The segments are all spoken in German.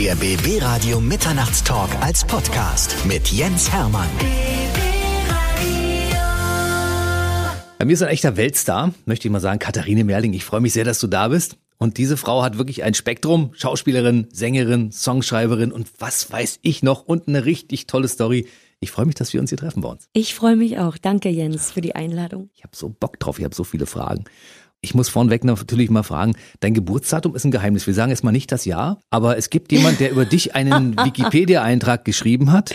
Der BB Radio Mitternachtstalk als Podcast mit Jens Hermann. Bei mir ist ein echter Weltstar, möchte ich mal sagen, Katharine Merling. Ich freue mich sehr, dass du da bist. Und diese Frau hat wirklich ein Spektrum. Schauspielerin, Sängerin, Songschreiberin und was weiß ich noch und eine richtig tolle Story. Ich freue mich, dass wir uns hier treffen bei uns. Ich freue mich auch. Danke, Jens, für die Einladung. Ich habe so Bock drauf. Ich habe so viele Fragen. Ich muss vorneweg natürlich mal fragen, dein Geburtsdatum ist ein Geheimnis. Wir sagen jetzt mal nicht das Jahr, aber es gibt jemand, der über dich einen Wikipedia-Eintrag geschrieben hat.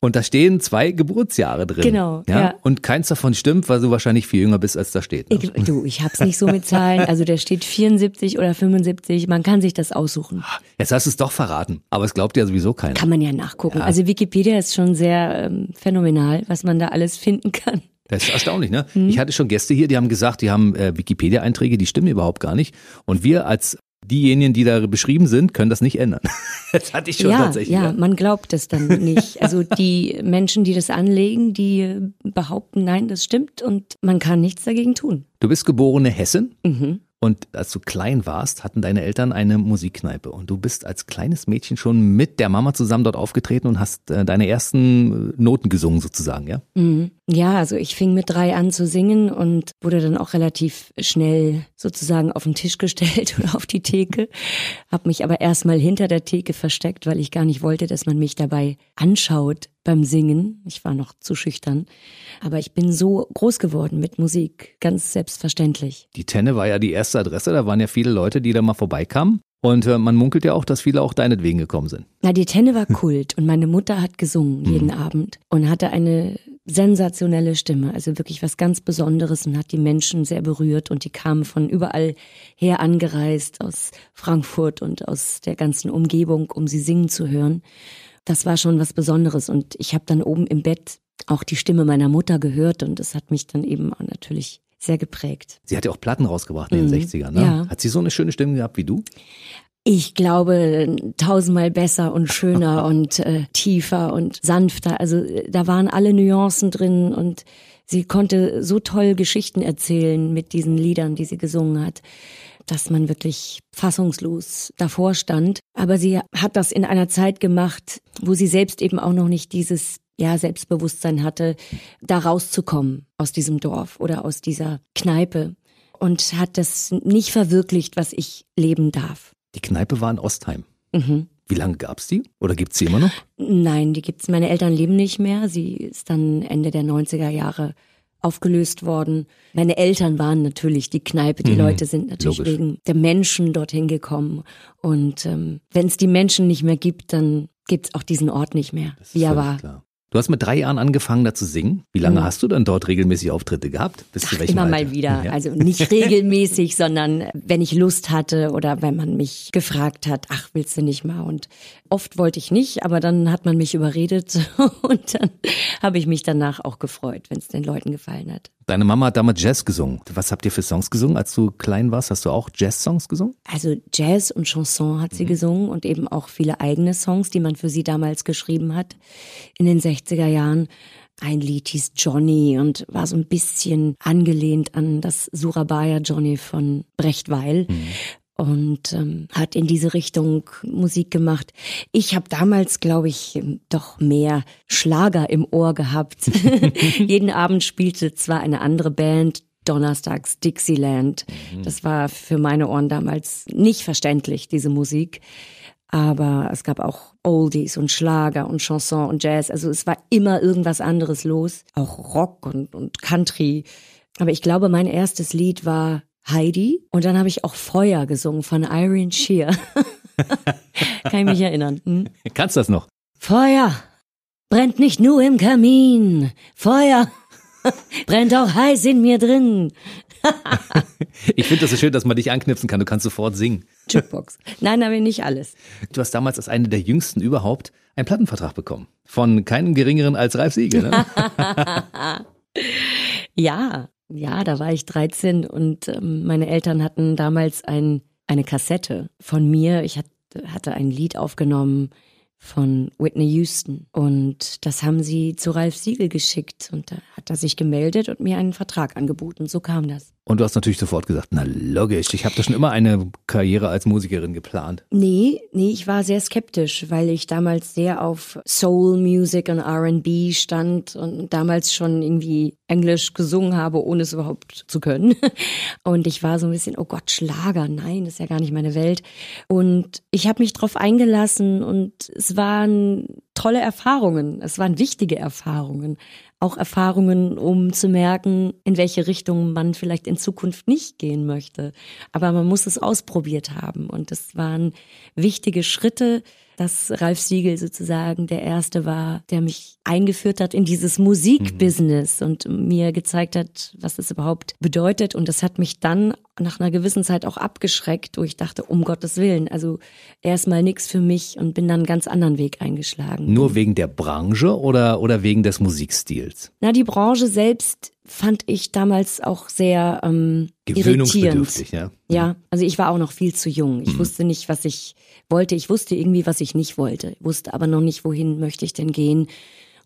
Und da stehen zwei Geburtsjahre drin. Genau. Ja? ja. Und keins davon stimmt, weil du wahrscheinlich viel jünger bist, als da steht. Ne? Ich, du, ich hab's nicht so mit Zahlen. Also der steht 74 oder 75. Man kann sich das aussuchen. Jetzt hast du es doch verraten. Aber es glaubt ja sowieso keiner. Kann man ja nachgucken. Ja. Also Wikipedia ist schon sehr ähm, phänomenal, was man da alles finden kann. Das ist erstaunlich, ne? Hm. Ich hatte schon Gäste hier, die haben gesagt, die haben äh, Wikipedia-Einträge, die stimmen überhaupt gar nicht. Und wir als diejenigen, die da beschrieben sind, können das nicht ändern. Das hatte ich schon ja, tatsächlich. Ja, ja, man glaubt es dann nicht. Also die Menschen, die das anlegen, die behaupten, nein, das stimmt und man kann nichts dagegen tun. Du bist geborene Hessin. Mhm. Und als du klein warst, hatten deine Eltern eine Musikkneipe. Und du bist als kleines Mädchen schon mit der Mama zusammen dort aufgetreten und hast äh, deine ersten Noten gesungen sozusagen, ja? Mhm. Ja, also ich fing mit drei an zu singen und wurde dann auch relativ schnell sozusagen auf den Tisch gestellt oder auf die Theke. Hab mich aber erstmal hinter der Theke versteckt, weil ich gar nicht wollte, dass man mich dabei anschaut beim Singen. Ich war noch zu schüchtern. Aber ich bin so groß geworden mit Musik, ganz selbstverständlich. Die Tenne war ja die erste Adresse, da waren ja viele Leute, die da mal vorbeikamen. Und äh, man munkelt ja auch, dass viele auch deinetwegen gekommen sind. Na, die Tenne war Kult und meine Mutter hat gesungen jeden mhm. Abend und hatte eine sensationelle Stimme, also wirklich was ganz Besonderes und hat die Menschen sehr berührt und die kamen von überall her angereist aus Frankfurt und aus der ganzen Umgebung, um sie singen zu hören. Das war schon was Besonderes und ich habe dann oben im Bett auch die Stimme meiner Mutter gehört und das hat mich dann eben auch natürlich sehr geprägt. Sie hat ja auch Platten rausgebracht in den mhm. 60ern, ne? Ja. Hat sie so eine schöne Stimme gehabt wie du? Ich glaube tausendmal besser und schöner und äh, tiefer und sanfter. Also äh, da waren alle Nuancen drin und sie konnte so toll Geschichten erzählen mit diesen Liedern, die sie gesungen hat, dass man wirklich fassungslos davor stand. Aber sie hat das in einer Zeit gemacht, wo sie selbst eben auch noch nicht dieses ja, Selbstbewusstsein hatte, da rauszukommen aus diesem Dorf oder aus dieser Kneipe und hat das nicht verwirklicht, was ich leben darf. Die Kneipe war in Ostheim. Mhm. Wie lange gab's die? Oder gibt's sie immer noch? Nein, die gibt's. Meine Eltern leben nicht mehr. Sie ist dann Ende der 90er Jahre aufgelöst worden. Meine Eltern waren natürlich die Kneipe. Die mhm, Leute sind natürlich logisch. wegen der Menschen dorthin gekommen. Und ähm, wenn es die Menschen nicht mehr gibt, dann gibt's auch diesen Ort nicht mehr, wie er war. Klar. Du hast mit drei Jahren angefangen, da zu singen. Wie lange mhm. hast du dann dort regelmäßig Auftritte gehabt? Bis Ach, immer Alter? mal wieder. Ja. Also nicht regelmäßig, sondern wenn ich Lust hatte oder wenn man mich gefragt hat, ach, willst du nicht mal? Und oft wollte ich nicht, aber dann hat man mich überredet und dann habe ich mich danach auch gefreut, wenn es den Leuten gefallen hat. Deine Mama hat damals Jazz gesungen. Was habt ihr für Songs gesungen, als du klein warst? Hast du auch Jazz-Songs gesungen? Also Jazz und Chanson hat sie mhm. gesungen und eben auch viele eigene Songs, die man für sie damals geschrieben hat in den 60er Jahren. Ein Lied hieß Johnny und war so ein bisschen angelehnt an das Surabaya Johnny von Brecht Weil. Mhm und ähm, hat in diese Richtung Musik gemacht. Ich habe damals, glaube ich, doch mehr Schlager im Ohr gehabt. Jeden Abend spielte zwar eine andere Band, donnerstags Dixieland. Mhm. Das war für meine Ohren damals nicht verständlich, diese Musik. Aber es gab auch Oldies und Schlager und Chanson und Jazz. Also es war immer irgendwas anderes los. Auch Rock und, und Country. Aber ich glaube, mein erstes Lied war Heidi und dann habe ich auch Feuer gesungen von Irene Shear. Kann ich mich erinnern. Hm? Kannst du das noch? Feuer brennt nicht nur im Kamin. Feuer brennt auch heiß in mir drin. ich finde das so schön, dass man dich anknipsen kann. Du kannst sofort singen. Jukebox. Nein, aber nicht alles. Du hast damals als eine der jüngsten überhaupt einen Plattenvertrag bekommen. Von keinem geringeren als Ralf Siegel. Ne? ja, ja, da war ich 13 und ähm, meine Eltern hatten damals ein, eine Kassette von mir. Ich hatte ein Lied aufgenommen von Whitney Houston und das haben sie zu Ralf Siegel geschickt und da hat er sich gemeldet und mir einen Vertrag angeboten. So kam das. Und du hast natürlich sofort gesagt, na logisch, ich habe da schon immer eine Karriere als Musikerin geplant. Nee, nee, ich war sehr skeptisch, weil ich damals sehr auf Soul Music und R&B stand und damals schon irgendwie Englisch gesungen habe, ohne es überhaupt zu können. Und ich war so ein bisschen, oh Gott, Schlager, nein, das ist ja gar nicht meine Welt. Und ich habe mich drauf eingelassen und es waren tolle Erfahrungen, es waren wichtige Erfahrungen auch Erfahrungen, um zu merken, in welche Richtung man vielleicht in Zukunft nicht gehen möchte. Aber man muss es ausprobiert haben. Und das waren wichtige Schritte, dass Ralf Siegel sozusagen der erste war, der mich eingeführt hat in dieses Musikbusiness mhm. und mir gezeigt hat, was es überhaupt bedeutet. Und das hat mich dann nach einer gewissen Zeit auch abgeschreckt, wo ich dachte, um Gottes Willen, also erstmal nichts für mich und bin dann einen ganz anderen Weg eingeschlagen. Nur wegen der Branche oder, oder wegen des Musikstils? Na, die Branche selbst fand ich damals auch sehr ähm, irritierend. Ja. ja, also ich war auch noch viel zu jung. Ich mhm. wusste nicht, was ich wollte. Ich wusste irgendwie, was ich nicht wollte, wusste aber noch nicht, wohin möchte ich denn gehen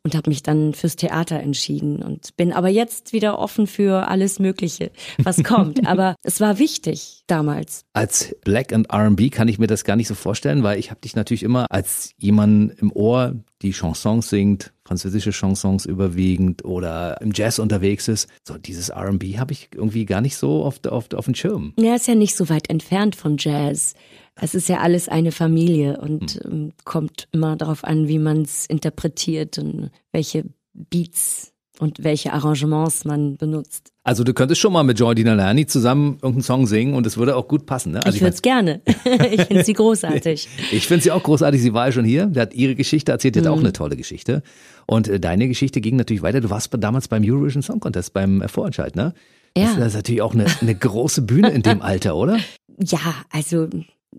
und habe mich dann fürs Theater entschieden und bin aber jetzt wieder offen für alles Mögliche, was kommt. aber es war wichtig damals. Als Black and R&B kann ich mir das gar nicht so vorstellen, weil ich habe dich natürlich immer als jemand im Ohr, die Chansons singt, französische Chansons überwiegend oder im Jazz unterwegs ist. So dieses R&B habe ich irgendwie gar nicht so auf, auf, auf dem Schirm. Ja, ist ja nicht so weit entfernt von Jazz. Es ist ja alles eine Familie und mhm. kommt immer darauf an, wie man es interpretiert und welche Beats und welche Arrangements man benutzt. Also du könntest schon mal mit Joy Dinalani zusammen irgendeinen Song singen und es würde auch gut passen. Ne? Also ich würde es gerne. ich finde sie großartig. ich finde sie auch großartig. Sie war ja schon hier. Der hat ihre Geschichte erzählt. Die hat mhm. auch eine tolle Geschichte. Und äh, deine Geschichte ging natürlich weiter. Du warst damals beim Eurovision Song Contest, beim Vorentscheid, ne? Ja. Das ist natürlich auch eine, eine große Bühne in dem Alter, oder? Ja, also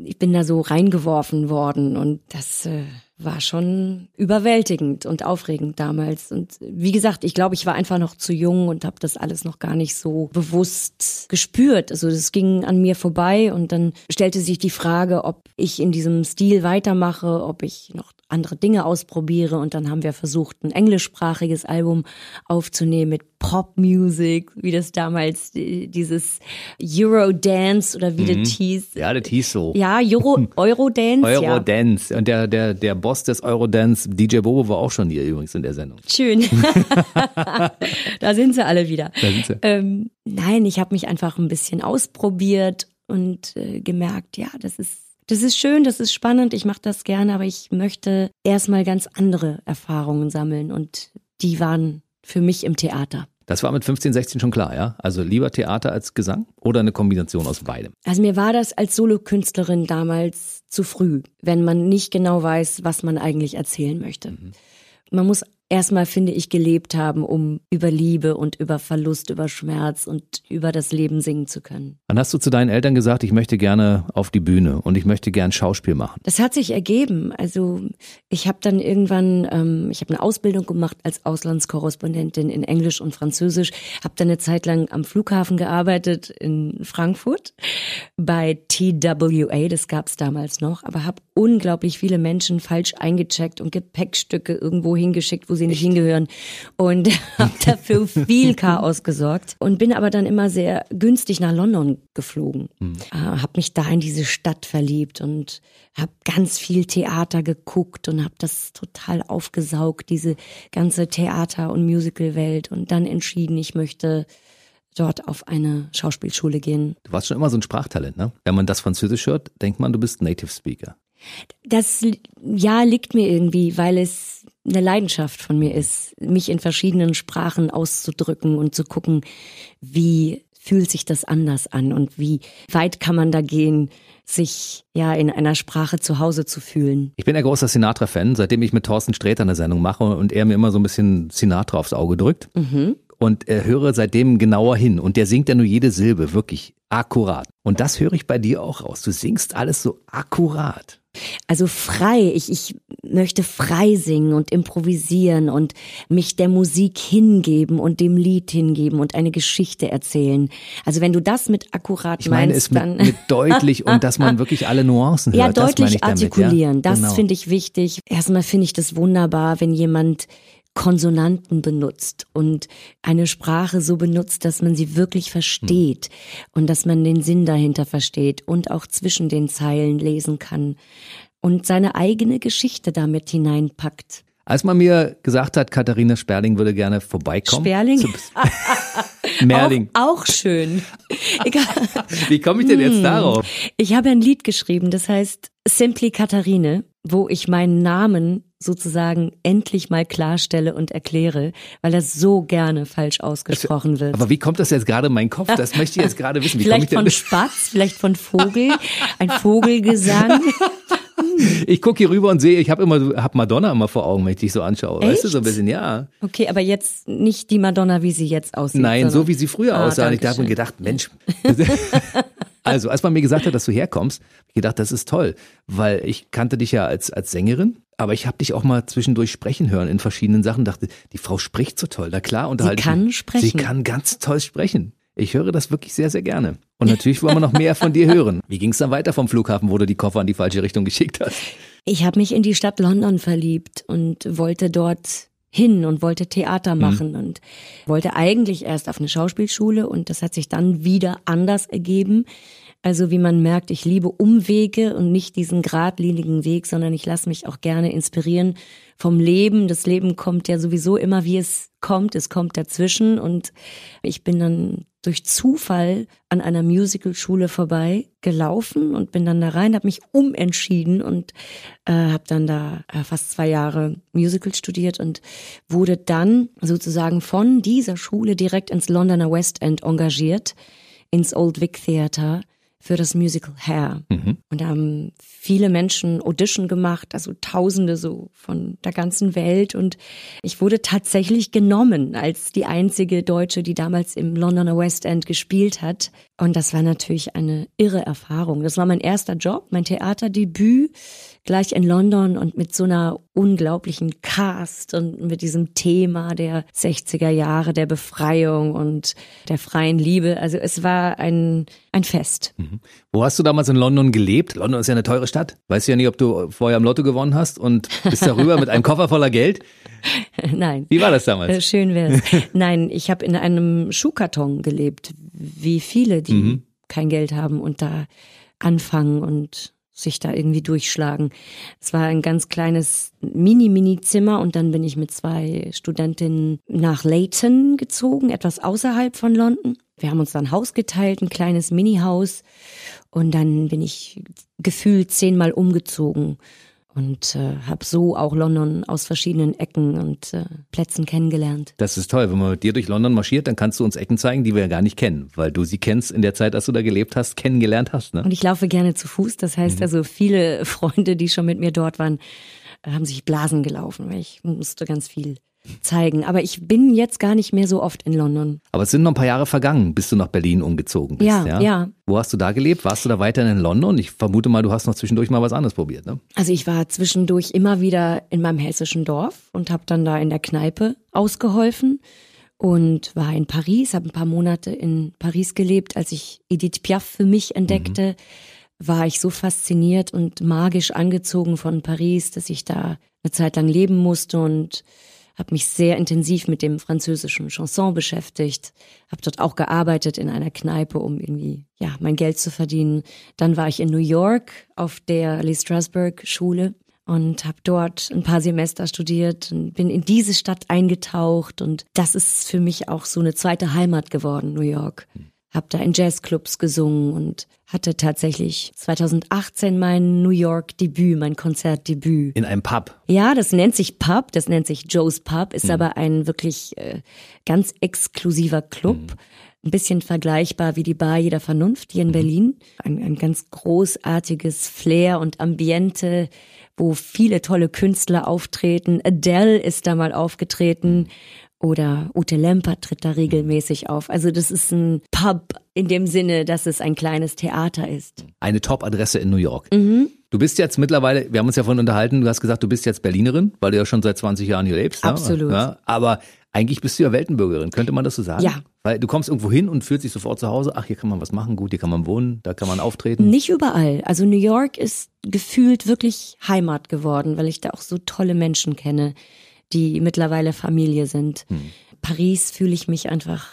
ich bin da so reingeworfen worden und das äh, war schon überwältigend und aufregend damals. Und wie gesagt, ich glaube, ich war einfach noch zu jung und habe das alles noch gar nicht so bewusst gespürt. Also das ging an mir vorbei und dann stellte sich die Frage, ob ich in diesem Stil weitermache, ob ich noch andere Dinge ausprobiere. Und dann haben wir versucht, ein englischsprachiges Album aufzunehmen mit Popmusik, wie das damals dieses Eurodance oder wie mhm. das hieß. Ja, das hieß so. Ja, Euro, Eurodance. Eurodance. Ja. Und der, der, der Boss des Eurodance, DJ Bobo, war auch schon hier übrigens in der Sendung. Schön. da sind sie alle wieder. Da sind sie. Ähm, nein, ich habe mich einfach ein bisschen ausprobiert und äh, gemerkt, ja, das ist das ist schön, das ist spannend, ich mache das gerne, aber ich möchte erstmal ganz andere Erfahrungen sammeln und die waren für mich im Theater. Das war mit 15, 16 schon klar, ja? Also lieber Theater als Gesang oder eine Kombination aus beidem? Also mir war das als Solokünstlerin damals zu früh, wenn man nicht genau weiß, was man eigentlich erzählen möchte. Mhm. Man muss erstmal, finde ich, gelebt haben, um über Liebe und über Verlust, über Schmerz und über das Leben singen zu können. Wann hast du zu deinen Eltern gesagt, ich möchte gerne auf die Bühne und ich möchte gern Schauspiel machen? Das hat sich ergeben. Also ich habe dann irgendwann, ähm, ich habe eine Ausbildung gemacht als Auslandskorrespondentin in Englisch und Französisch, habe dann eine Zeit lang am Flughafen gearbeitet in Frankfurt bei TWA, das gab es damals noch, aber habe unglaublich viele Menschen falsch eingecheckt und Gepäckstücke irgendwo hingeschickt, wo sie nicht hingehören und habe dafür viel Chaos gesorgt und bin aber dann immer sehr günstig nach London geflogen. Mhm. Äh, habe mich da in diese Stadt verliebt und habe ganz viel Theater geguckt und habe das total aufgesaugt, diese ganze Theater- und Musicalwelt und dann entschieden, ich möchte dort auf eine Schauspielschule gehen. Du warst schon immer so ein Sprachtalent, ne? Wenn man das Französisch hört, denkt man, du bist Native Speaker. Das ja liegt mir irgendwie, weil es eine Leidenschaft von mir ist, mich in verschiedenen Sprachen auszudrücken und zu gucken, wie fühlt sich das anders an und wie weit kann man da gehen, sich ja in einer Sprache zu Hause zu fühlen. Ich bin ein großer Sinatra-Fan, seitdem ich mit Thorsten Sträter eine Sendung mache und er mir immer so ein bisschen Sinatra aufs Auge drückt. Mhm. Und äh, höre seitdem genauer hin. Und der singt ja nur jede Silbe wirklich akkurat. Und das höre ich bei dir auch raus. Du singst alles so akkurat. Also frei, ich, ich möchte frei singen und improvisieren und mich der Musik hingeben und dem Lied hingeben und eine Geschichte erzählen. Also wenn du das mit akkurat ich meine meinst, es dann mit, mit deutlich und dass man wirklich alle Nuancen hört. Ja, deutlich das artikulieren, damit, ja? das genau. finde ich wichtig. Erstmal finde ich das wunderbar, wenn jemand Konsonanten benutzt und eine Sprache so benutzt, dass man sie wirklich versteht und dass man den Sinn dahinter versteht und auch zwischen den Zeilen lesen kann und seine eigene Geschichte damit hineinpackt. Als man mir gesagt hat, Katharina Sperling würde gerne vorbeikommen. Sperling? Merling. Auch, auch schön. Egal. Wie komme ich denn jetzt Hm. darauf? Ich habe ein Lied geschrieben, das heißt Simply Katharine, wo ich meinen Namen sozusagen endlich mal klarstelle und erkläre, weil das so gerne falsch ausgesprochen wird. Aber wie kommt das jetzt gerade in meinen Kopf? Das möchte ich jetzt gerade wissen. Wie Vielleicht von Spatz, vielleicht von Vogel, ein Vogelgesang. Ich gucke hier rüber und sehe, ich habe immer, hab Madonna immer vor Augen, wenn ich dich so anschaue. Weißt du, so ein bisschen, ja. Okay, aber jetzt nicht die Madonna, wie sie jetzt aussieht. Nein, so wie sie früher Ah, aussah. Und ich habe mir gedacht, Mensch. also, als man mir gesagt hat, dass du herkommst, habe ich gedacht, das ist toll, weil ich kannte dich ja als, als Sängerin, aber ich habe dich auch mal zwischendurch sprechen hören in verschiedenen Sachen. Dachte, die Frau spricht so toll. Na klar, unterhalte ich kann mich. sprechen. Sie kann ganz toll sprechen. Ich höre das wirklich sehr, sehr gerne. Und natürlich wollen wir noch mehr von dir hören. Wie ging es dann weiter vom Flughafen, wo du die Koffer in die falsche Richtung geschickt hast? Ich habe mich in die Stadt London verliebt und wollte dort hin und wollte Mhm. Theater machen und wollte eigentlich erst auf eine Schauspielschule und das hat sich dann wieder anders ergeben. Also wie man merkt, ich liebe Umwege und nicht diesen geradlinigen Weg, sondern ich lasse mich auch gerne inspirieren vom Leben. Das Leben kommt ja sowieso immer, wie es kommt. Es kommt dazwischen und ich bin dann durch Zufall an einer Musicalschule vorbei gelaufen und bin dann da rein, habe mich umentschieden und äh, habe dann da äh, fast zwei Jahre Musical studiert und wurde dann sozusagen von dieser Schule direkt ins Londoner West End engagiert, ins Old Vic Theatre für das Musical Hair. Und da haben viele Menschen Audition gemacht, also Tausende so von der ganzen Welt. Und ich wurde tatsächlich genommen als die einzige Deutsche, die damals im Londoner West End gespielt hat. Und das war natürlich eine irre Erfahrung. Das war mein erster Job, mein Theaterdebüt gleich in London und mit so einer unglaublichen Cast und mit diesem Thema der 60er Jahre, der Befreiung und der freien Liebe. Also es war ein, ein Fest. Wo hast du damals in London gelebt? London ist ja eine teure Stadt. Weißt ja nicht, ob du vorher im Lotto gewonnen hast und bist darüber mit einem Koffer voller Geld. Nein. Wie war das Äh, damals? Schön wär's. Nein, ich habe in einem Schuhkarton gelebt, wie viele, die Mhm. kein Geld haben und da anfangen und sich da irgendwie durchschlagen. Es war ein ganz kleines Mini-Mini-Zimmer und dann bin ich mit zwei Studentinnen nach Leighton gezogen, etwas außerhalb von London. Wir haben uns dann Haus geteilt, ein kleines Mini-Haus und dann bin ich gefühlt zehnmal umgezogen und äh, habe so auch London aus verschiedenen Ecken und äh, Plätzen kennengelernt. Das ist toll. Wenn man mit dir durch London marschiert, dann kannst du uns Ecken zeigen, die wir ja gar nicht kennen, weil du sie kennst in der Zeit, als du da gelebt hast, kennengelernt hast. Ne? Und ich laufe gerne zu Fuß. Das heißt also, viele Freunde, die schon mit mir dort waren, haben sich Blasen gelaufen, weil ich musste ganz viel zeigen. Aber ich bin jetzt gar nicht mehr so oft in London. Aber es sind noch ein paar Jahre vergangen, bis du nach Berlin umgezogen bist. Ja, ja. Wo hast du da gelebt? Warst du da weiterhin in London? Ich vermute mal, du hast noch zwischendurch mal was anderes probiert, ne? Also ich war zwischendurch immer wieder in meinem hessischen Dorf und habe dann da in der Kneipe ausgeholfen und war in Paris, habe ein paar Monate in Paris gelebt. Als ich Edith Piaf für mich entdeckte, war ich so fasziniert und magisch angezogen von Paris, dass ich da eine Zeit lang leben musste und habe mich sehr intensiv mit dem französischen Chanson beschäftigt, habe dort auch gearbeitet in einer Kneipe, um irgendwie ja mein Geld zu verdienen. Dann war ich in New York auf der Lee Strasberg Schule und habe dort ein paar Semester studiert und bin in diese Stadt eingetaucht und das ist für mich auch so eine zweite Heimat geworden, New York. Hab da in Jazzclubs gesungen und hatte tatsächlich 2018 mein New York Debüt, mein Konzertdebüt. In einem Pub. Ja, das nennt sich Pub, das nennt sich Joe's Pub, ist aber ein wirklich äh, ganz exklusiver Club. Ein bisschen vergleichbar wie die Bar jeder Vernunft hier in Berlin. Ein, ein ganz großartiges Flair und Ambiente, wo viele tolle Künstler auftreten. Adele ist da mal aufgetreten oder Ute Lemper tritt da regelmäßig auf. Also das ist ein Pub in dem Sinne, dass es ein kleines Theater ist. Eine Top-Adresse in New York. Mhm. Du bist jetzt mittlerweile, wir haben uns ja vorhin unterhalten, du hast gesagt, du bist jetzt Berlinerin, weil du ja schon seit 20 Jahren hier lebst. Absolut. Ne? Ja, aber eigentlich bist du ja Weltenbürgerin, könnte man das so sagen? Ja. Weil du kommst irgendwo hin und fühlst dich sofort zu Hause, ach, hier kann man was machen, gut, hier kann man wohnen, da kann man auftreten. Nicht überall. Also New York ist gefühlt wirklich Heimat geworden, weil ich da auch so tolle Menschen kenne, die mittlerweile Familie sind. Hm. Paris fühle ich mich einfach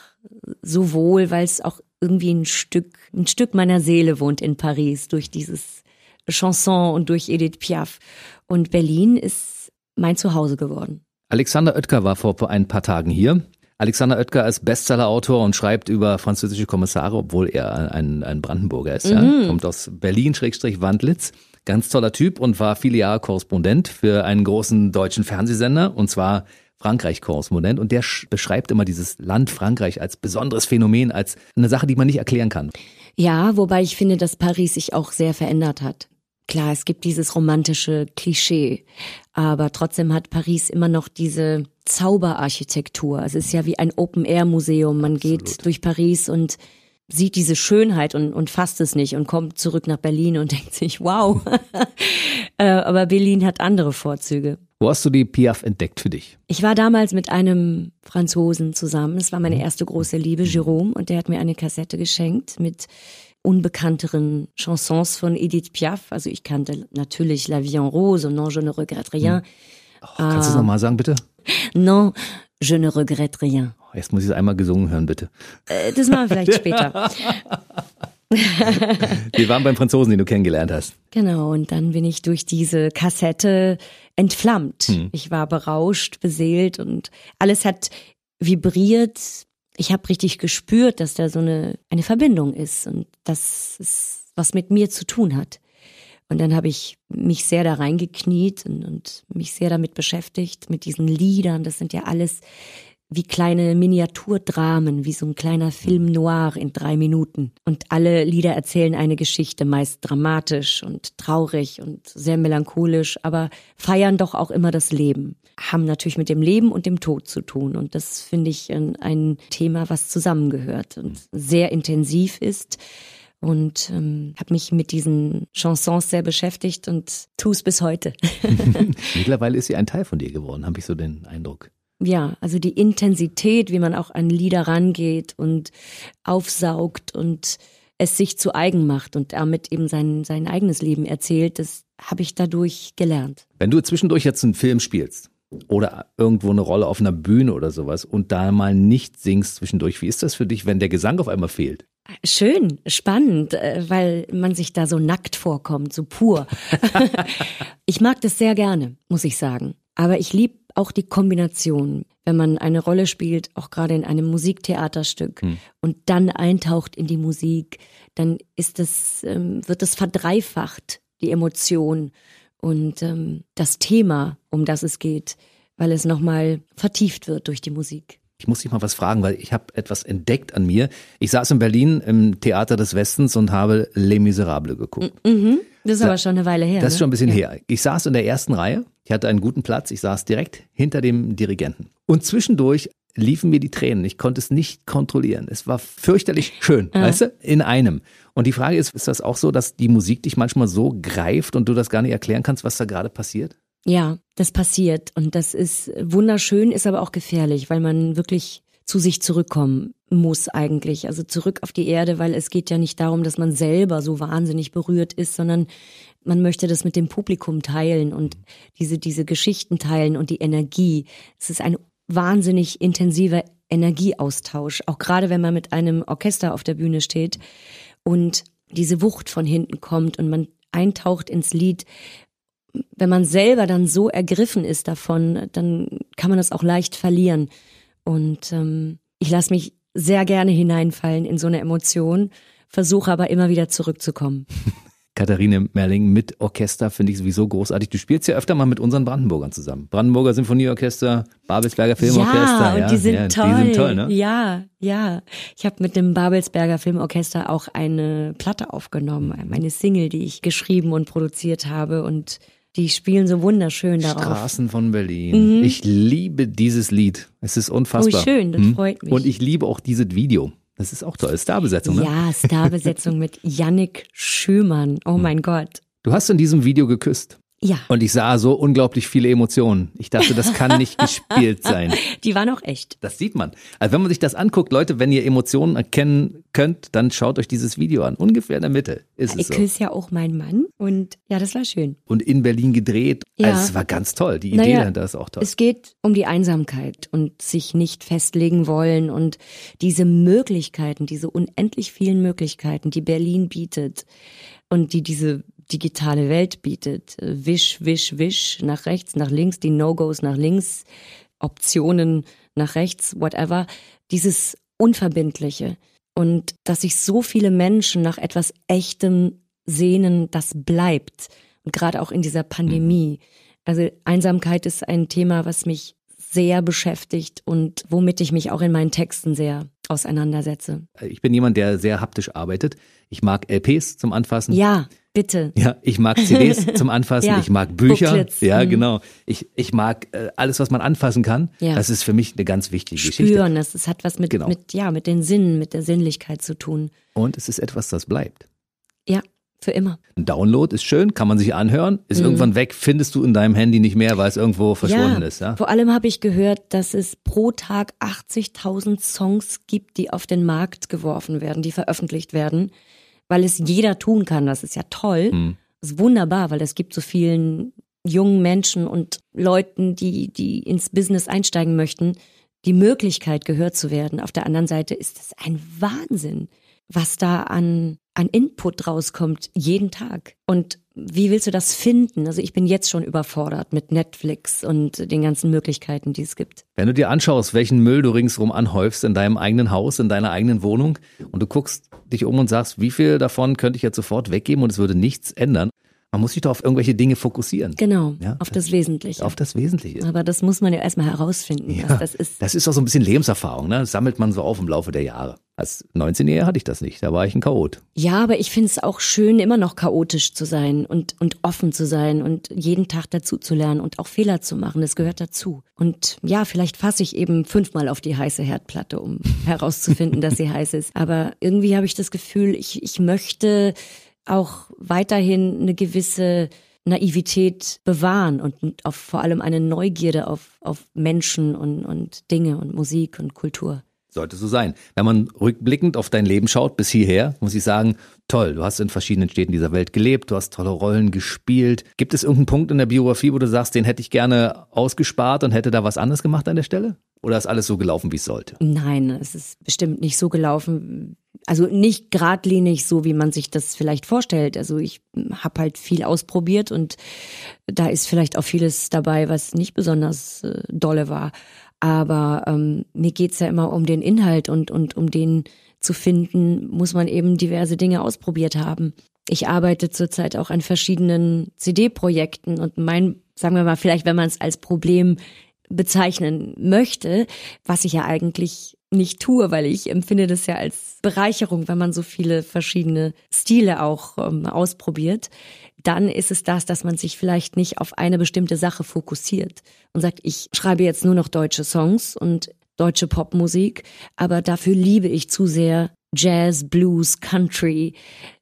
so wohl, weil es auch irgendwie ein Stück, ein Stück meiner Seele wohnt in Paris durch dieses Chanson und durch Edith Piaf. Und Berlin ist mein Zuhause geworden. Alexander Oetker war vor ein paar Tagen hier. Alexander Oetker ist Bestsellerautor und schreibt über französische Kommissare, obwohl er ein, ein Brandenburger ist. Mhm. Ja. Kommt aus Berlin-Wandlitz. Ganz toller Typ und war viele Jahre Korrespondent für einen großen deutschen Fernsehsender und zwar Frankreich-Korrespondent und der beschreibt immer dieses Land Frankreich als besonderes Phänomen, als eine Sache, die man nicht erklären kann. Ja, wobei ich finde, dass Paris sich auch sehr verändert hat. Klar, es gibt dieses romantische Klischee, aber trotzdem hat Paris immer noch diese Zauberarchitektur. Es ist ja wie ein Open-Air-Museum. Man Absolut. geht durch Paris und sieht diese Schönheit und, und fasst es nicht und kommt zurück nach Berlin und denkt sich, wow. Äh, aber Berlin hat andere Vorzüge. Wo hast du die Piaf entdeckt für dich? Ich war damals mit einem Franzosen zusammen. Es war meine mhm. erste große Liebe, Jérôme, und der hat mir eine Kassette geschenkt mit unbekannteren Chansons von Edith Piaf. Also ich kannte natürlich La Vie en Rose und Non, je ne regrette rien. Oh, kannst du es nochmal sagen, bitte? Non, je ne regrette rien. Jetzt muss ich es einmal gesungen hören, bitte. Äh, das machen wir vielleicht später. wir waren beim Franzosen, den du kennengelernt hast. Genau, und dann bin ich durch diese Kassette entflammt. Hm. Ich war berauscht, beseelt und alles hat vibriert. Ich habe richtig gespürt, dass da so eine, eine Verbindung ist und dass es was mit mir zu tun hat. Und dann habe ich mich sehr da reingekniet und, und mich sehr damit beschäftigt, mit diesen Liedern. Das sind ja alles wie kleine Miniaturdramen, wie so ein kleiner Film noir in drei Minuten. Und alle Lieder erzählen eine Geschichte, meist dramatisch und traurig und sehr melancholisch, aber feiern doch auch immer das Leben. Haben natürlich mit dem Leben und dem Tod zu tun. Und das finde ich ein, Thema, was zusammengehört und sehr intensiv ist und ähm, habe mich mit diesen Chansons sehr beschäftigt und tue es bis heute. Mittlerweile ist sie ein Teil von dir geworden, habe ich so den Eindruck. Ja, also die Intensität, wie man auch an Lieder rangeht und aufsaugt und es sich zu eigen macht und damit eben sein, sein eigenes Leben erzählt, das habe ich dadurch gelernt. Wenn du zwischendurch jetzt einen Film spielst oder irgendwo eine Rolle auf einer Bühne oder sowas und da mal nicht singst zwischendurch, wie ist das für dich, wenn der Gesang auf einmal fehlt? Schön, spannend, äh, weil man sich da so nackt vorkommt, so pur. ich mag das sehr gerne, muss ich sagen. Aber ich liebe auch die Kombination, wenn man eine Rolle spielt, auch gerade in einem Musiktheaterstück hm. und dann eintaucht in die Musik, dann ist das, ähm, wird das verdreifacht, die Emotion und ähm, das Thema, um das es geht, weil es nochmal vertieft wird durch die Musik. Ich muss dich mal was fragen, weil ich habe etwas entdeckt an mir. Ich saß in Berlin im Theater des Westens und habe Les Miserables geguckt. Mhm. Das ist aber schon eine Weile her. Das ist ne? schon ein bisschen ja. her. Ich saß in der ersten Reihe. Ich hatte einen guten Platz. Ich saß direkt hinter dem Dirigenten. Und zwischendurch liefen mir die Tränen. Ich konnte es nicht kontrollieren. Es war fürchterlich schön, ja. weißt du, in einem. Und die Frage ist, ist das auch so, dass die Musik dich manchmal so greift und du das gar nicht erklären kannst, was da gerade passiert? Ja, das passiert und das ist wunderschön, ist aber auch gefährlich, weil man wirklich zu sich zurückkommen muss eigentlich, also zurück auf die Erde, weil es geht ja nicht darum, dass man selber so wahnsinnig berührt ist, sondern man möchte das mit dem Publikum teilen und diese, diese Geschichten teilen und die Energie. Es ist ein wahnsinnig intensiver Energieaustausch, auch gerade wenn man mit einem Orchester auf der Bühne steht und diese Wucht von hinten kommt und man eintaucht ins Lied, wenn man selber dann so ergriffen ist davon, dann kann man das auch leicht verlieren. Und ähm, ich lasse mich sehr gerne hineinfallen in so eine Emotion, versuche aber immer wieder zurückzukommen. Katharine Merling mit Orchester finde ich sowieso großartig. Du spielst ja öfter mal mit unseren Brandenburgern zusammen. Brandenburger Sinfonieorchester, Babelsberger Filmorchester. Ja, und die sind ja, toll. Die sind toll, ne? Ja, ja. Ich habe mit dem Babelsberger Filmorchester auch eine Platte aufgenommen, meine Single, die ich geschrieben und produziert habe und die spielen so wunderschön darauf. Straßen von Berlin. Mhm. Ich liebe dieses Lied. Es ist unfassbar. Oh, schön, das hm? freut mich. Und ich liebe auch dieses Video. Das ist auch toll. Starbesetzung, ne? Ja, Starbesetzung mit Yannick Schümann. Oh mein Gott. Du hast in diesem Video geküsst. Ja. Und ich sah so unglaublich viele Emotionen. Ich dachte, das kann nicht gespielt sein. Die waren auch echt. Das sieht man. Also wenn man sich das anguckt, Leute, wenn ihr Emotionen erkennen könnt, dann schaut euch dieses Video an. Ungefähr in der Mitte ist Ich es so. küsse ja auch meinen Mann und ja, das war schön. Und in Berlin gedreht. Ja. Also es war ganz toll. Die Idee Naja, dahinter ist auch toll. Es geht um die Einsamkeit und sich nicht festlegen wollen und diese Möglichkeiten, diese unendlich vielen Möglichkeiten, die Berlin bietet und die diese digitale Welt bietet. Wisch, wisch, wisch, nach rechts, nach links, die No-Gos nach links, Optionen nach rechts, whatever. Dieses Unverbindliche und dass sich so viele Menschen nach etwas Echtem sehnen, das bleibt. Und gerade auch in dieser Pandemie. Also Einsamkeit ist ein Thema, was mich sehr beschäftigt und womit ich mich auch in meinen Texten sehr auseinandersetze. Ich bin jemand, der sehr haptisch arbeitet. Ich mag LPs zum Anfassen. Ja, bitte. Ja, ich mag CDs zum Anfassen, Ja, ich mag Bücher. Booklets, Ja, mhm. genau. Ich, ich mag äh, alles, was man anfassen kann. Ja. Das ist für mich eine ganz wichtige Geschichte. Spüren, das, das hat was mit, Genau. mit, ja, mit den Sinnen, mit der Sinnlichkeit zu tun. Und es ist etwas, das bleibt. Ja, für immer. Ein Download ist schön, kann man sich anhören, ist Mhm. irgendwann weg, findest du in deinem Handy nicht mehr, weil es irgendwo verschwunden ja, ist. Ja? Vor allem habe ich gehört, dass es pro Tag 80.000 Songs gibt, die auf den Markt geworfen werden, die veröffentlicht werden, weil es jeder tun kann. Das ist ja toll. Hm. Das ist wunderbar, weil es gibt so vielen jungen Menschen und Leuten, die, die ins Business einsteigen möchten, die Möglichkeit gehört zu werden. Auf der anderen Seite ist es ein Wahnsinn, was da an, an Input rauskommt, jeden Tag. Und wie willst du das finden? Also ich bin jetzt schon überfordert mit Netflix und den ganzen Möglichkeiten, die es gibt. Wenn du dir anschaust, welchen Müll du ringsrum anhäufst in deinem eigenen Haus, in deiner eigenen Wohnung und du guckst dich um und sagst, wie viel davon könnte ich jetzt sofort weggeben und es würde nichts ändern, man muss sich doch auf irgendwelche Dinge fokussieren. Genau, Ja, auf das Wesentliche. Auf das Wesentliche. Aber das muss man ja erstmal herausfinden, Ja, was das ist. Das ist auch so ein bisschen Lebenserfahrung, ne? Das sammelt man so auf im Laufe der Jahre. Als 19-Jähriger hatte ich das nicht, da war ich ein Chaot. Ja, aber ich finde es auch schön, immer noch chaotisch zu sein und, und offen zu sein und jeden Tag dazu zu lernen und auch Fehler zu machen. Das gehört dazu. Und ja, vielleicht fasse ich eben fünfmal auf die heiße Herdplatte, um herauszufinden, dass sie heiß ist. Aber irgendwie habe ich das Gefühl, ich, ich möchte auch weiterhin eine gewisse Naivität bewahren und auf, vor allem eine Neugierde auf, auf Menschen und, und Dinge und Musik und Kultur. Sollte so sein. Wenn man rückblickend auf dein Leben schaut bis hierher, muss ich sagen, toll, du hast in verschiedenen Städten dieser Welt gelebt, du hast tolle Rollen gespielt. Gibt es irgendeinen Punkt in der Biografie, wo du sagst, den hätte ich gerne ausgespart und hätte da was anderes gemacht an der Stelle? Oder ist alles so gelaufen, wie es sollte? Nein, es ist bestimmt nicht so gelaufen. Also nicht geradlinig, so wie man sich das vielleicht vorstellt. Also ich habe halt viel ausprobiert und da ist vielleicht auch vieles dabei, was nicht besonders äh, dolle war. Aber ähm, mir geht's ja immer um den Inhalt und, und um den zu finden, muss man eben diverse Dinge ausprobiert haben. Ich arbeite zurzeit auch an verschiedenen CD-Projekten und mein, sagen wir mal, vielleicht, wenn man es als Problem bezeichnen möchte, was ich ja eigentlich nicht tue, weil ich empfinde das ja als Bereicherung, wenn man so viele verschiedene Stile auch ähm, ausprobiert. Dann ist es das, dass man sich vielleicht nicht auf eine bestimmte Sache fokussiert und sagt, ich schreibe jetzt nur noch deutsche Songs und deutsche Popmusik, aber dafür liebe ich zu sehr Jazz, Blues, Country,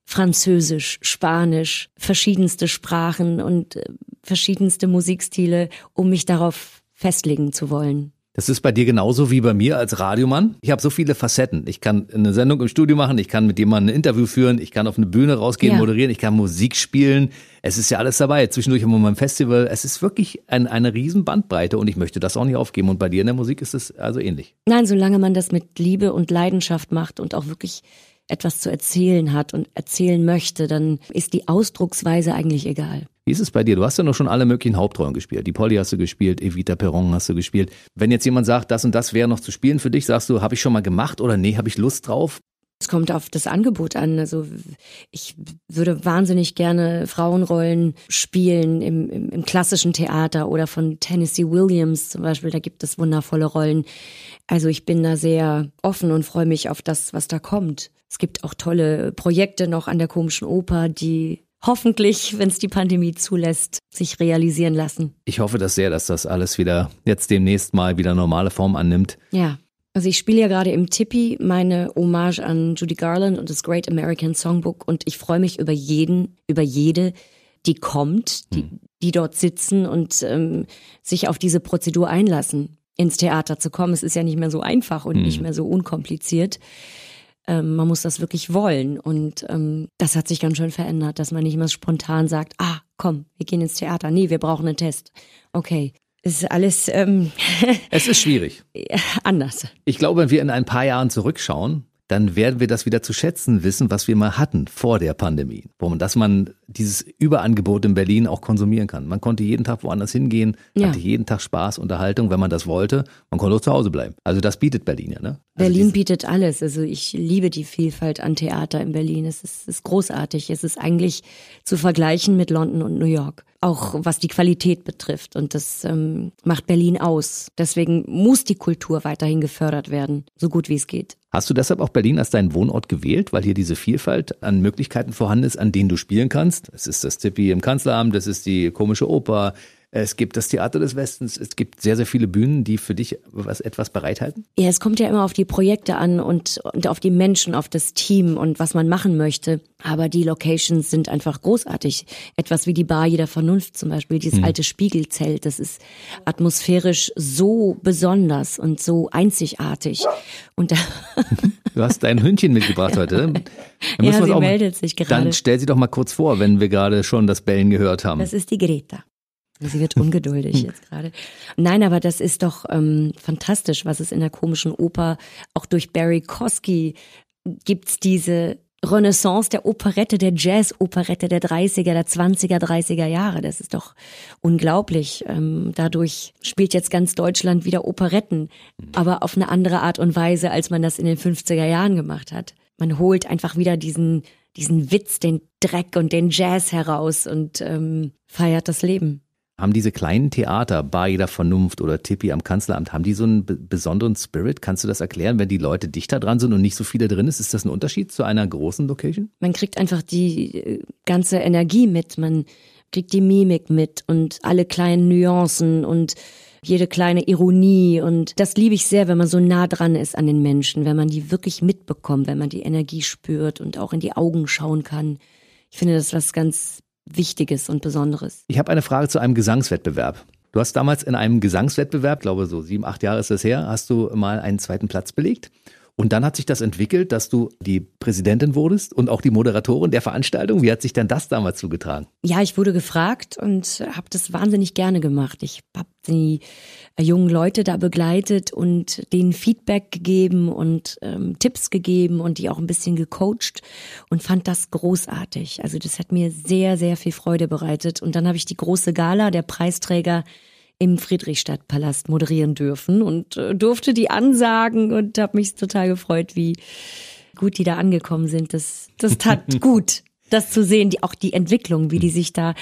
Französisch, Spanisch, verschiedenste Sprachen und äh, verschiedenste Musikstile, um mich darauf festlegen zu wollen. Das ist bei dir genauso wie bei mir als Radiomann. Ich habe so viele Facetten. Ich kann eine Sendung im Studio machen, ich kann mit jemandem ein Interview führen, ich kann auf eine Bühne rausgehen, Ja. moderieren, ich kann Musik spielen. Es ist ja alles dabei. Zwischendurch immer mal ein Festival. Es ist wirklich ein, eine riesen Bandbreite und ich möchte das auch nicht aufgeben. Und bei dir in der Musik ist es also ähnlich. Nein, solange man das mit Liebe und Leidenschaft macht und auch wirklich etwas zu erzählen hat und erzählen möchte, dann ist die Ausdrucksweise eigentlich egal. Wie ist es bei dir? Du hast ja noch schon alle möglichen Hauptrollen gespielt. Die Polly hast du gespielt, Evita Perron hast du gespielt. Wenn jetzt jemand sagt, das und das wäre noch zu spielen für dich, sagst du, habe ich schon mal gemacht oder nee, habe ich Lust drauf? Es kommt auf das Angebot an. Also ich würde wahnsinnig gerne Frauenrollen spielen im, im, im klassischen Theater oder von Tennessee Williams zum Beispiel. Da gibt es wundervolle Rollen. Also ich bin da sehr offen und freue mich auf das, was da kommt. Es gibt auch tolle Projekte noch an der komischen Oper, die hoffentlich, wenn es die Pandemie zulässt, sich realisieren lassen. Ich hoffe das sehr, dass das alles wieder jetzt demnächst mal wieder normale Form annimmt. Ja. Also ich spiele ja gerade im Tippi meine Hommage an Judy Garland und das Great American Songbook und ich freue mich über jeden, über jede, die kommt, die, hm. die dort sitzen und ähm, sich auf diese Prozedur einlassen, ins Theater zu kommen. Es ist ja nicht mehr so einfach und hm. nicht mehr so unkompliziert. Ähm, man muss das wirklich wollen. Und ähm, das hat sich ganz schön verändert, dass man nicht mehr spontan sagt, ah, komm, wir gehen ins Theater. Nee, wir brauchen einen Test. Okay. Es ist alles. Ähm, es ist schwierig. anders. Ich glaube, wenn wir in ein paar Jahren zurückschauen, dann werden wir das wieder zu schätzen wissen, was wir mal hatten vor der Pandemie. Dass man dieses Überangebot in Berlin auch konsumieren kann. Man konnte jeden Tag woanders hingehen, ja. hatte jeden Tag Spaß, Unterhaltung, wenn man das wollte. Man konnte auch zu Hause bleiben. Also das bietet Berlin ja, ne? Also Berlin bietet alles. Also ich liebe die Vielfalt an Theater in Berlin. Es ist, ist großartig. Es ist eigentlich zu vergleichen mit London und New York. Auch was die Qualität betrifft. Und das ähm, macht Berlin aus. Deswegen muss die Kultur weiterhin gefördert werden, so gut wie es geht. Hast du deshalb auch Berlin als deinen Wohnort gewählt, weil hier diese Vielfalt an Möglichkeiten vorhanden ist, an denen du spielen kannst? Es ist das Tippi im Kanzleramt, es ist die komische Oper, es gibt das Theater des Westens. Es gibt sehr, sehr viele Bühnen, die für dich was, etwas bereithalten. Ja, es kommt ja immer auf die Projekte an und, und auf die Menschen, auf das Team und was man machen möchte. Aber die Locations sind einfach großartig. Etwas wie die Bar jeder Vernunft zum Beispiel, dieses hm. alte Spiegelzelt. Das ist atmosphärisch so besonders und so einzigartig. Und da Du hast dein Hündchen mitgebracht heute. ja, sie meldet sich gerade. Dann stell sie doch mal kurz vor, wenn wir gerade schon das Bellen gehört haben. Das ist die Greta. Sie wird ungeduldig jetzt gerade. Nein, aber das ist doch ähm, fantastisch, was es in der komischen Oper, auch durch Barry Kosky gibt's diese Renaissance der Operette, der Jazz-Operette der 30er, der 20er, 30er Jahre. Das ist doch unglaublich. Ähm, dadurch spielt jetzt ganz Deutschland wieder Operetten, aber auf eine andere Art und Weise, als man das in den 50er Jahren gemacht hat. Man holt einfach wieder diesen, diesen Witz, den Dreck und den Jazz heraus und ähm, feiert das Leben. Haben diese kleinen Theater, Bar jeder Vernunft oder Tippi am Kanzleramt, haben die so einen besonderen Spirit? Kannst du das erklären, wenn die Leute dichter dran sind und nicht so viele drin ist? Ist das ein Unterschied zu einer großen Location? Man kriegt einfach die äh, ganze Energie mit, man kriegt die Mimik mit und alle kleinen Nuancen und jede kleine Ironie und das liebe ich sehr, wenn man so nah dran ist an den Menschen, wenn man die wirklich mitbekommt, wenn man die Energie spürt und auch in die Augen schauen kann. Ich finde das was ganz Wichtiges und Besonderes. Ich habe eine Frage zu einem Gesangswettbewerb. Du hast damals in einem Gesangswettbewerb, glaube so sieben, acht Jahre ist das her, hast du mal einen zweiten Platz belegt. Und dann hat sich das entwickelt, dass du die Präsidentin wurdest und auch die Moderatorin der Veranstaltung. Wie hat sich denn das damals zugetragen? Ja, ich wurde gefragt und habe das wahnsinnig gerne gemacht. Ich habe die äh, jungen Leute da begleitet und denen Feedback gegeben und ähm, Tipps gegeben und die auch ein bisschen gecoacht und fand das großartig. Also das hat mir sehr, sehr viel Freude bereitet. Und dann habe ich die große Gala der Preisträger im Friedrichstadtpalast moderieren dürfen und äh, durfte die ansagen und habe mich total gefreut, wie gut die da angekommen sind. Das, das tat gut, das zu sehen, die, auch die Entwicklung, wie die sich da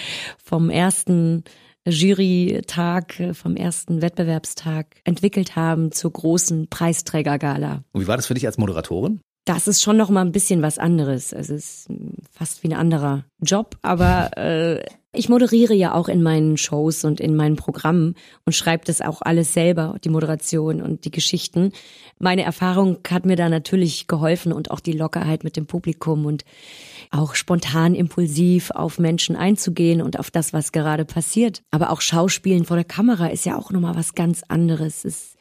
vom ersten Jurytag, äh, vom ersten Wettbewerbstag entwickelt haben zur großen Preisträgergala. Und wie war das für dich als Moderatorin? Das ist schon noch mal ein bisschen was anderes. Es ist fast wie ein anderer Job, aber äh, ich moderiere ja auch in meinen Shows und in meinen Programmen und schreibe das auch alles selber, die Moderation und die Geschichten. Meine Erfahrung hat mir da natürlich geholfen und auch die Lockerheit mit dem Publikum und auch spontan impulsiv auf Menschen einzugehen und auf das, was gerade passiert. Aber auch Schauspielen vor der Kamera ist ja auch nochmal was ganz anderes. Es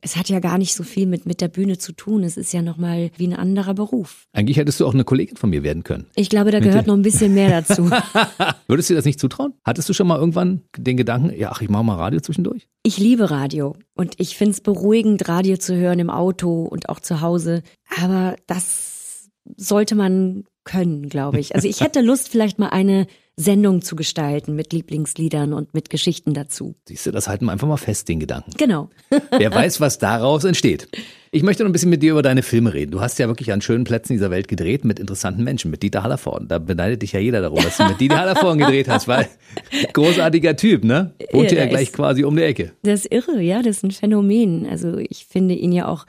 es hat ja gar nicht so viel mit, mit der Bühne zu tun. Es ist ja nochmal wie ein anderer Beruf. Eigentlich hättest du auch eine Kollegin von mir werden können. Ich glaube, da gehört noch ein bisschen mehr dazu. Würdest du dir das nicht zutrauen? Hattest du schon mal irgendwann den Gedanken, ja, ach, ich mache mal Radio zwischendurch? Ich liebe Radio und ich finde es beruhigend, Radio zu hören im Auto und auch zu Hause. Aber das sollte man können, glaube ich. Also ich hätte Lust, vielleicht mal eine Sendung zu gestalten mit Lieblingsliedern und mit Geschichten dazu. Siehst du, das halten wir einfach mal fest, den Gedanken. Genau. Wer weiß, was daraus entsteht. Ich möchte noch ein bisschen mit dir über deine Filme reden. Du hast ja wirklich an schönen Plätzen dieser Welt gedreht mit interessanten Menschen, mit Dieter Hallervorden. Da beneidet dich ja jeder darum, dass du mit Dieter Hallervorden gedreht hast, weil großartiger Typ, ne? Wohnt ja, ja gleich quasi um die Ecke. Das ist irre, ja, das ist ein Phänomen. Also ich finde ihn ja auch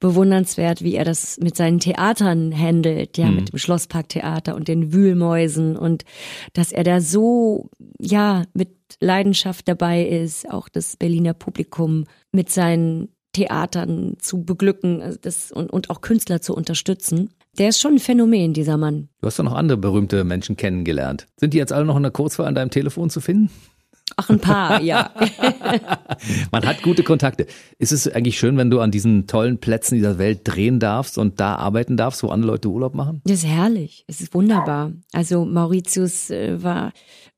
bewundernswert, wie er das mit seinen Theatern handelt, ja, mhm. mit dem Schlossparktheater und den Wühlmäusen und dass er da so, ja, mit Leidenschaft dabei ist, auch das Berliner Publikum mit seinen Theatern zu beglücken also das, und, und auch Künstler zu unterstützen. Der ist schon ein Phänomen, dieser Mann. Du hast doch noch andere berühmte Menschen kennengelernt. Sind die jetzt alle noch in der Kurzwahl an deinem Telefon zu finden? Ach, ein paar, ja. Man hat gute Kontakte. Ist es eigentlich schön, wenn du an diesen tollen Plätzen dieser Welt drehen darfst und da arbeiten darfst, wo andere Leute Urlaub machen? Das ist herrlich. Es ist wunderbar. Also Mauritius äh, war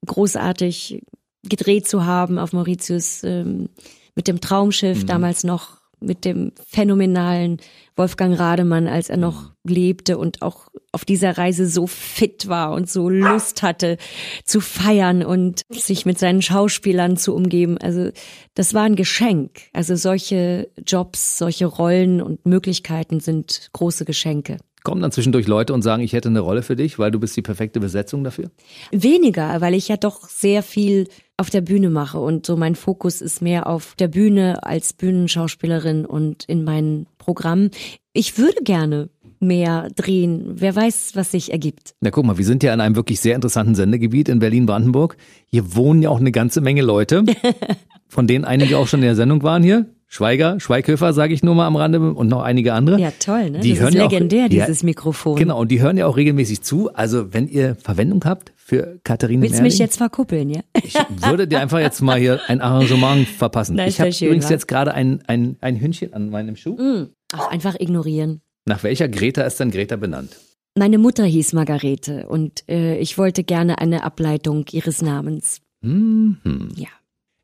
großartig gedreht zu haben auf Mauritius ähm, mit dem Traumschiff, mhm. damals noch mit dem phänomenalen Wolfgang Rademann, als er noch lebte und auch auf dieser Reise so fit war und so Lust hatte zu feiern und sich mit seinen Schauspielern zu umgeben. Also das war ein Geschenk. Also solche Jobs, solche Rollen und Möglichkeiten sind große Geschenke. Kommen dann zwischendurch Leute und sagen, ich hätte eine Rolle für dich, weil du bist die perfekte Besetzung dafür? Weniger, weil ich ja doch sehr viel auf der Bühne mache und so mein Fokus ist mehr auf der Bühne als Bühnenschauspielerin und in meinen Programmen. Ich würde gerne mehr drehen. Wer weiß, was sich ergibt. Na guck mal, wir sind ja in einem wirklich sehr interessanten Sendegebiet in Berlin-Brandenburg. Hier wohnen ja auch eine ganze Menge Leute, von denen einige auch schon in der Sendung waren hier. Schweiger, Schweighöfer, sage ich nur mal am Rande und noch einige andere. Ja, toll, ne? Die das hören ist legendär, ja auch, dieses Mikrofon. Genau, und die hören ja auch regelmäßig zu. Also wenn ihr Verwendung habt für Katharine Willst du mich jetzt verkuppeln, ja? Ich würde dir einfach jetzt mal hier ein Arrangement verpassen. Na, ich habe übrigens wa? jetzt gerade ein, ein, ein Hündchen an meinem Schuh. Mm. Ach, einfach ignorieren. Nach welcher Greta ist denn Greta benannt? Meine Mutter hieß Margarete und äh, ich wollte gerne eine Ableitung ihres Namens. Mhm. Ja.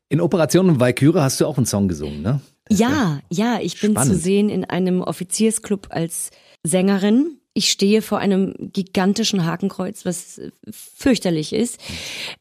In Operation Valkyrie hast du auch einen Song gesungen, ne? Ja, ja, ich bin Spannend. zu sehen in einem Offiziersclub als Sängerin. Ich stehe vor einem gigantischen Hakenkreuz, was äh, fürchterlich ist.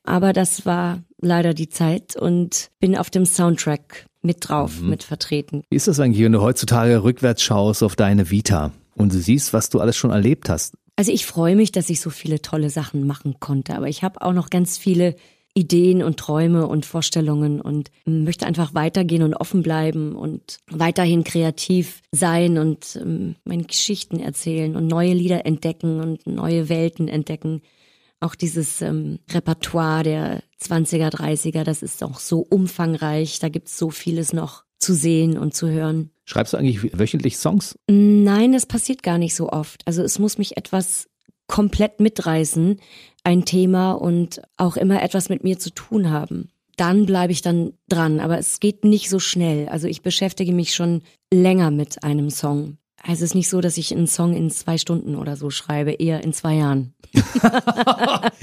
Aber das war leider die Zeit und bin auf dem Soundtrack mit drauf, Mhm. mit vertreten. Wie ist das eigentlich, wenn du heutzutage rückwärts schaust auf deine Vita und du siehst, was du alles schon erlebt hast? Also ich freue mich, dass ich so viele tolle Sachen machen konnte, aber ich habe auch noch ganz viele Ideen und Träume und Vorstellungen und möchte einfach weitergehen und offen bleiben und weiterhin kreativ sein und ähm, meine Geschichten erzählen und neue Lieder entdecken und neue Welten entdecken. Auch dieses ähm, Repertoire der 20er, 30er, das ist auch so umfangreich, da gibt es so vieles noch zu sehen und zu hören. Schreibst du eigentlich wöchentlich Songs? Nein, das passiert gar nicht so oft. Also es muss mich etwas komplett mitreißen, ein Thema und auch immer etwas mit mir zu tun haben. Dann bleibe ich dann dran, aber es geht nicht so schnell. Also ich beschäftige mich schon länger mit einem Song. Also es ist nicht so, dass ich einen Song in zwei Stunden oder so schreibe, eher in zwei Jahren.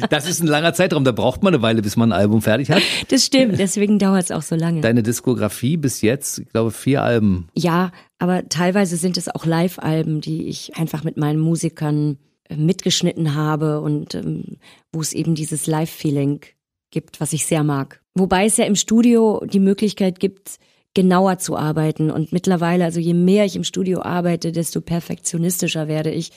Das ist ein langer Zeitraum, da braucht man eine Weile, bis man ein Album fertig hat. Das stimmt, deswegen dauert es auch so lange. Deine Diskografie bis jetzt, ich glaube, vier Alben. Ja, aber teilweise sind es auch Live-Alben, die ich einfach mit meinen Musikern mitgeschnitten habe und ähm, wo es eben dieses Live-Feeling gibt, was ich sehr mag. Wobei es ja im Studio die Möglichkeit gibt, genauer zu arbeiten. Und mittlerweile, also je mehr ich im Studio arbeite, desto perfektionistischer werde ich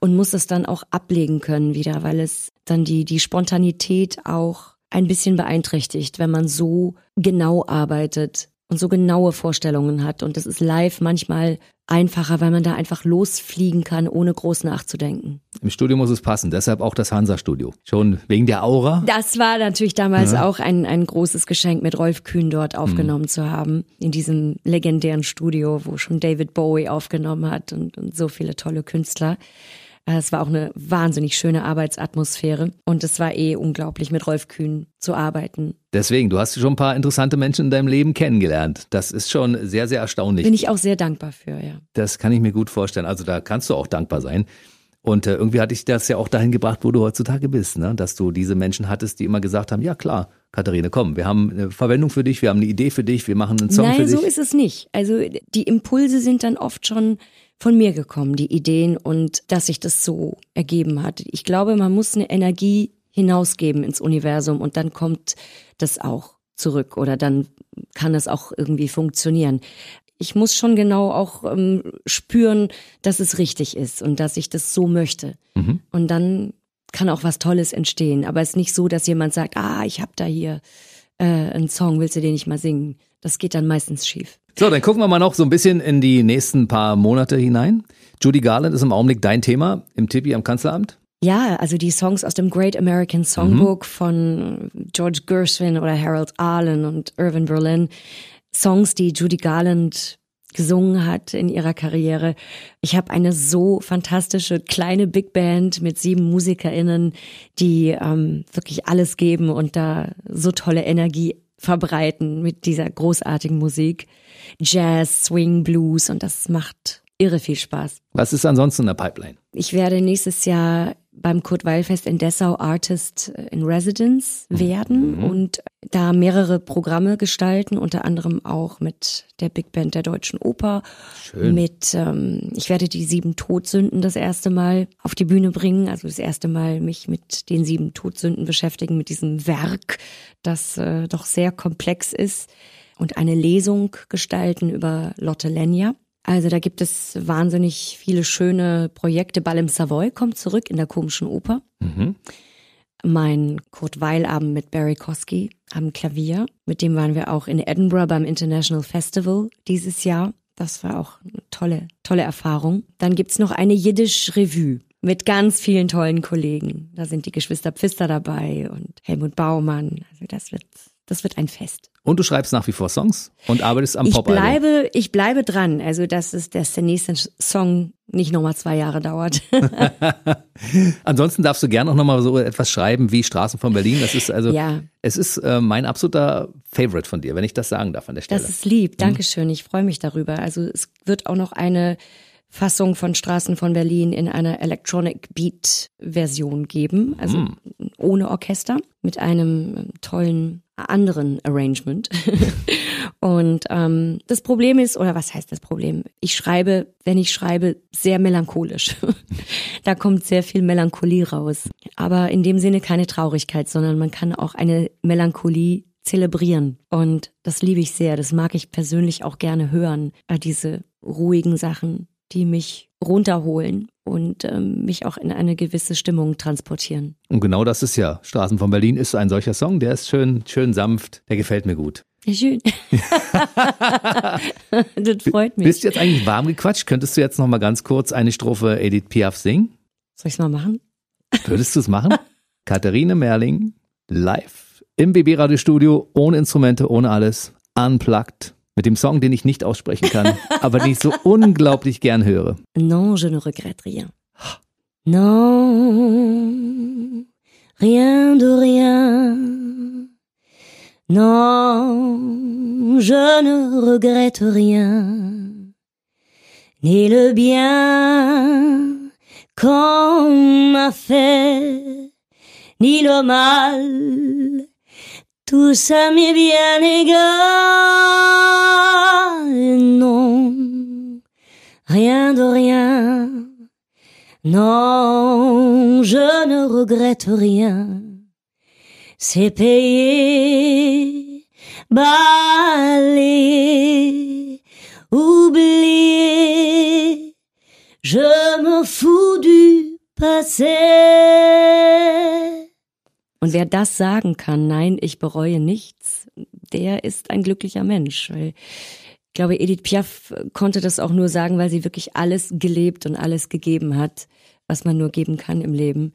und muss es dann auch ablegen können wieder, weil es dann die, die Spontanität auch ein bisschen beeinträchtigt, wenn man so genau arbeitet und so genaue Vorstellungen hat. Und das ist live manchmal einfacher, weil man da einfach losfliegen kann, ohne groß nachzudenken. Im Studio muss es passen, deshalb auch das Hansa-Studio. Schon wegen der Aura. Das war natürlich damals Ja. auch ein, ein großes Geschenk, mit Rolf Kühn dort aufgenommen zu haben. In diesem legendären Studio, wo schon David Bowie aufgenommen hat und, und so viele tolle Künstler. Äh, Es war auch eine wahnsinnig schöne Arbeitsatmosphäre. Und es war eh unglaublich, mit Rolf Kühn zu arbeiten. Deswegen, du hast schon ein paar interessante Menschen in deinem Leben kennengelernt. Das ist schon sehr, sehr erstaunlich. Bin ich auch sehr dankbar für, ja. Das kann ich mir gut vorstellen. Also da kannst du auch dankbar sein. Und äh, irgendwie hatte ich das ja auch dahin gebracht, wo du heutzutage bist, ne? dass du diese Menschen hattest, die immer gesagt haben, ja klar, Katharine, komm, wir haben eine Verwendung für dich, wir haben eine Idee für dich, wir machen einen Song Nein, für dich. so ist es nicht. Also die Impulse sind dann oft schon von mir gekommen, die Ideen und dass sich das so ergeben hat. Ich glaube, man muss eine Energie hinausgeben ins Universum und dann kommt das auch zurück oder dann kann es auch irgendwie funktionieren. Ich muss schon genau auch ähm, spüren, dass es richtig ist und dass ich das so möchte. Mhm. Und dann kann auch was Tolles entstehen. Aber es ist nicht so, dass jemand sagt, ah, ich habe da hier äh, einen Song, willst du den nicht mal singen? Das geht dann meistens schief. So, dann gucken wir mal noch so ein bisschen in die nächsten paar Monate hinein. Judy Garland ist im Augenblick dein Thema im Tippi am Kanzleramt. Ja, also die Songs aus dem Great American Songbook von George Gershwin oder Harold Arlen und Irvin Berlin. Songs, die Judy Garland gesungen hat in ihrer Karriere. Ich habe eine so fantastische kleine Big Band mit sieben MusikerInnen, die ähm, wirklich alles geben und da so tolle Energie verbreiten mit dieser großartigen Musik. Jazz, Swing, Blues und das macht irre viel Spaß. Was ist ansonsten in der Pipeline? Ich werde nächstes Jahr beim Kurt Weil Fest in Dessau Artist in Residence werden mhm. und da mehrere Programme gestalten, unter anderem auch mit der Big Band der Deutschen Oper. Schön. Mit, ähm, ich werde die sieben Todsünden das erste Mal auf die Bühne bringen, also das erste Mal mich mit den sieben Todsünden beschäftigen, mit diesem Werk, das äh, doch sehr komplex ist und eine Lesung gestalten über Lotte Lenya. Also da gibt es wahnsinnig viele schöne Projekte. Ball im Savoy kommt zurück in der komischen Oper. Mhm. Mein Kurt Weil-Abend mit Barry Kosky am Klavier. Mit dem waren wir auch in Edinburgh beim International Festival dieses Jahr. Das war auch eine tolle, tolle Erfahrung. Dann gibt's noch eine Jiddisch-Revue mit ganz vielen tollen Kollegen. Da sind die Geschwister Pfister dabei und Helmut Baumann. Also das wird das wird ein Fest. Und du schreibst nach wie vor Songs und arbeitest am Pop. Ich bleibe, ich bleibe dran. Also, dass, es, dass der nächste Song nicht nochmal zwei Jahre dauert. Ansonsten darfst du gerne auch nochmal so etwas schreiben wie Straßen von Berlin. Das ist also, ja. es ist äh, mein absoluter Favorite von dir, wenn ich das sagen darf an der Stelle. Das ist lieb. Dankeschön. Ich freue mich darüber. Also, es wird auch noch eine Fassung von Straßen von Berlin in einer Electronic Beat Version geben, also mm. ohne Orchester, mit einem tollen anderen Arrangement. und ähm, das Problem ist, oder was heißt das Problem? Ich schreibe, wenn ich schreibe, sehr melancholisch. da kommt sehr viel Melancholie raus. Aber in dem Sinne keine Traurigkeit, sondern man kann auch eine Melancholie zelebrieren. Und das liebe ich sehr. Das mag ich persönlich auch gerne hören. Diese ruhigen Sachen, die mich runterholen und ähm, mich auch in eine gewisse Stimmung transportieren. Und genau das ist ja Straßen von Berlin ist ein solcher Song, der ist schön, schön sanft, der gefällt mir gut. schön. das freut mich. Bist du jetzt eigentlich warm gequatscht? Könntest du jetzt noch mal ganz kurz eine Strophe Edith Piaf singen? Soll ich es mal machen? Würdest du es machen? Katharine Merling, live im BB Radiostudio, ohne Instrumente, ohne alles, unplugged mit dem Song, den ich nicht aussprechen kann, aber den ich so unglaublich gern höre. Non, je ne regrette rien. Non, rien de rien. Non, je ne regrette rien. Ni le bien qu'on m'a fait, ni le mal Tout ça m'est bien égal, non, rien de rien. Non, je ne regrette rien. C'est payé, balayé, oublié. Je me fous du passé. Und wer das sagen kann, nein, ich bereue nichts, der ist ein glücklicher Mensch. Weil ich glaube, Edith Piaf konnte das auch nur sagen, weil sie wirklich alles gelebt und alles gegeben hat, was man nur geben kann im Leben.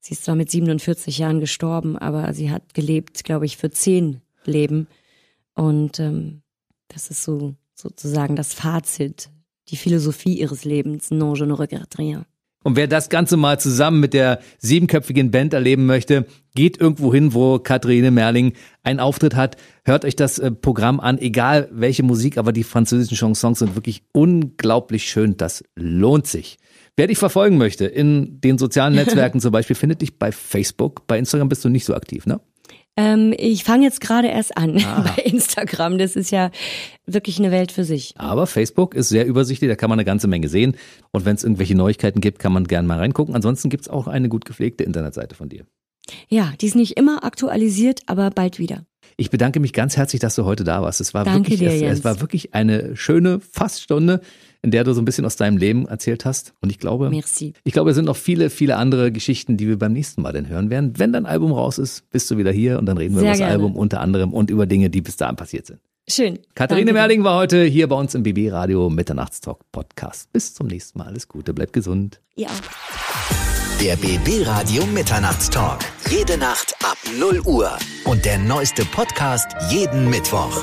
Sie ist zwar mit 47 Jahren gestorben, aber sie hat gelebt, glaube ich, für zehn Leben. Und ähm, das ist so sozusagen das Fazit, die Philosophie ihres Lebens. Non, je ne regrette rien. Und wer das Ganze mal zusammen mit der siebenköpfigen Band erleben möchte, geht irgendwo hin, wo Katharine Merling einen Auftritt hat. Hört euch das äh, Programm an, egal welche Musik, aber die französischen Chansons sind wirklich unglaublich schön. Das lohnt sich. Wer dich verfolgen möchte in den sozialen Netzwerken zum Beispiel, findet dich bei Facebook. Bei Instagram bist du nicht so aktiv, ne? Ähm, ich fange jetzt gerade erst an ah. bei Instagram. Das ist ja wirklich eine Welt für sich. Aber Facebook ist sehr übersichtlich, da kann man eine ganze Menge sehen. Und wenn es irgendwelche Neuigkeiten gibt, kann man gerne mal reingucken. Ansonsten gibt es auch eine gut gepflegte Internetseite von dir. Ja, die ist nicht immer aktualisiert, aber bald wieder. Ich bedanke mich ganz herzlich, dass du heute da warst. Es war Danke wirklich, dir, es, es war wirklich eine schöne Faststunde in der du so ein bisschen aus deinem Leben erzählt hast. Und ich glaube, Merci. ich glaube, es sind noch viele, viele andere Geschichten, die wir beim nächsten Mal dann hören werden. Wenn dein Album raus ist, bist du wieder hier und dann reden wir Sehr über das gerne. Album unter anderem und über Dinge, die bis dahin passiert sind. Schön. Katharine Danke. Merling war heute hier bei uns im BB Radio Mitternachtstalk Podcast. Bis zum nächsten Mal. Alles Gute, bleibt gesund. Auch. Der BB Radio Mitternachtstalk. Jede Nacht ab 0 Uhr. Und der neueste Podcast jeden Mittwoch.